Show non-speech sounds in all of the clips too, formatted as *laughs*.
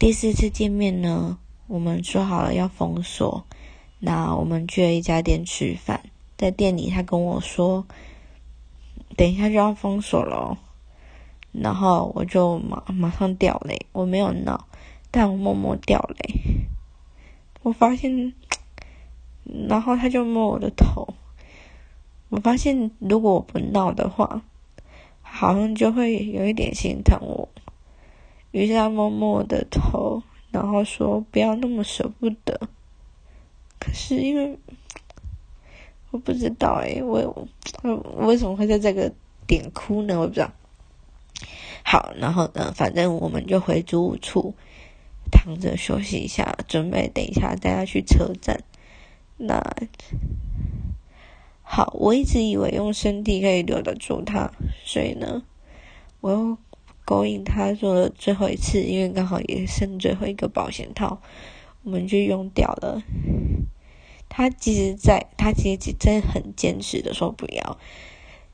第四次见面呢，我们说好了要封锁，那我们去了一家店吃饭，在店里他跟我说，等一下就要封锁了，然后我就马马上掉泪，我没有闹，但我默默掉泪，我发现，然后他就摸我的头，我发现如果我不闹的话，好像就会有一点心疼我。于是他摸摸我的头，然后说：“不要那么舍不得。”可是因为我不知道诶，我我为什么会在这个点哭呢？我不知道。好，然后呢，反正我们就回租屋处躺着休息一下，准备等一下带他去车站。那好，我一直以为用身体可以留得住他，所以呢，我又。勾引他做的最后一次，因为刚好也剩最后一个保险套，我们就用掉了。他其实在，他其实真的很坚持的说不要，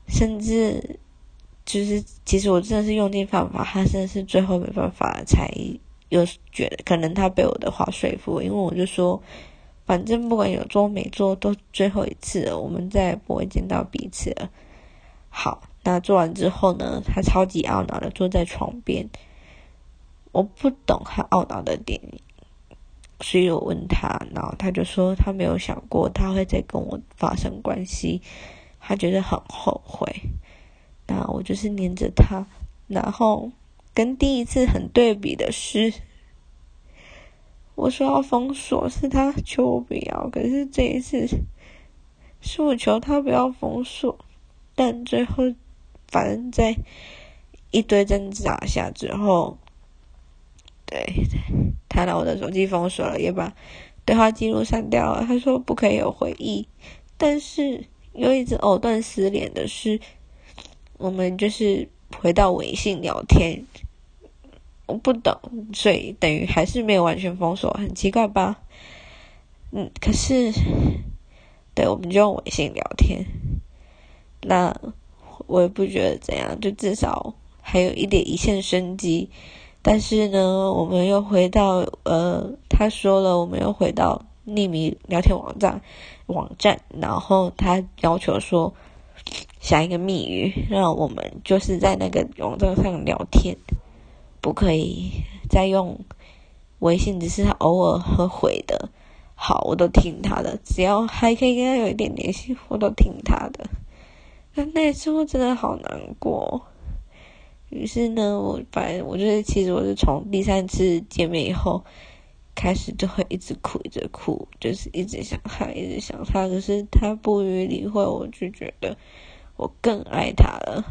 甚至就是其实我真的是用尽方法，他真的是最后没办法才又觉得可能他被我的话说服，因为我就说，反正不管有做没做都最后一次了，我们再也不会见到彼此了。好。那做完之后呢？他超级懊恼的坐在床边，我不懂他懊恼的点，所以我问他，然后他就说他没有想过他会再跟我发生关系，他觉得很后悔。那我就是黏着他，然后跟第一次很对比的是，我说要封锁是他求我不要，可是这一次是我求他不要封锁，但最后。反正在一堆挣扎下之后，对，他拿我的手机封锁了，也把对话记录删掉了。他说不可以有回忆，但是又一直藕断丝连的是，我们就是回到微信聊天，我不懂，所以等于还是没有完全封锁，很奇怪吧？嗯，可是，对，我们就用微信聊天，那。我也不觉得怎样，就至少还有一点一线生机。但是呢，我们又回到呃，他说了，我们又回到匿名聊天网站网站，然后他要求说下一个密语，让我们就是在那个网站上聊天，不可以再用微信，只是偶尔会回的。好，我都听他的，只要还可以跟他有一点联系，我都听他的。但 *laughs* 那时候真的好难过，于是呢，我反正我觉得其实我是从第三次见面以后开始就会一直哭，一直哭，就是一直想他，一直想他。可是他不予理会，我就觉得我更爱他了，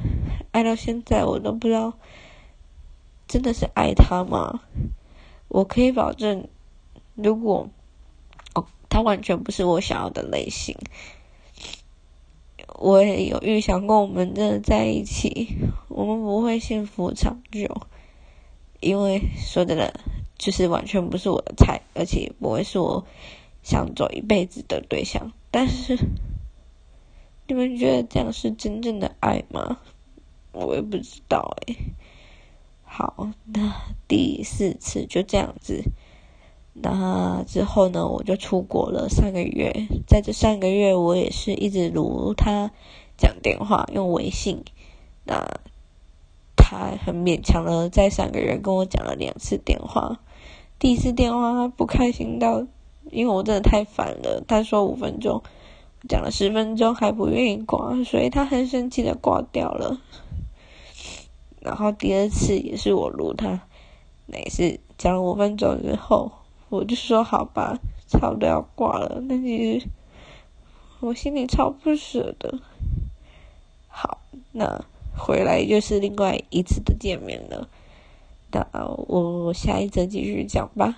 爱到现在我都不知道真的是爱他吗？我可以保证，如果哦，他完全不是我想要的类型。我也有预想过，我们真的在一起，我们不会幸福长久，因为说真的，就是完全不是我的菜，而且不会是我想走一辈子的对象。但是，你们觉得这样是真正的爱吗？我也不知道诶。好，那第四次就这样子。那之后呢，我就出国了三个月。在这三个月，我也是一直如他讲电话，用微信。那他很勉强的在三个月跟我讲了两次电话。第一次电话他不开心到，因为我真的太烦了。他说五分钟，讲了十分钟还不愿意挂，所以他很生气的挂掉了。然后第二次也是我如他，那也是讲了五分钟之后。我就说好吧，差不多要挂了。那你我心里超不舍的。好，那回来就是另外一次的见面了。那我下一则继续讲吧。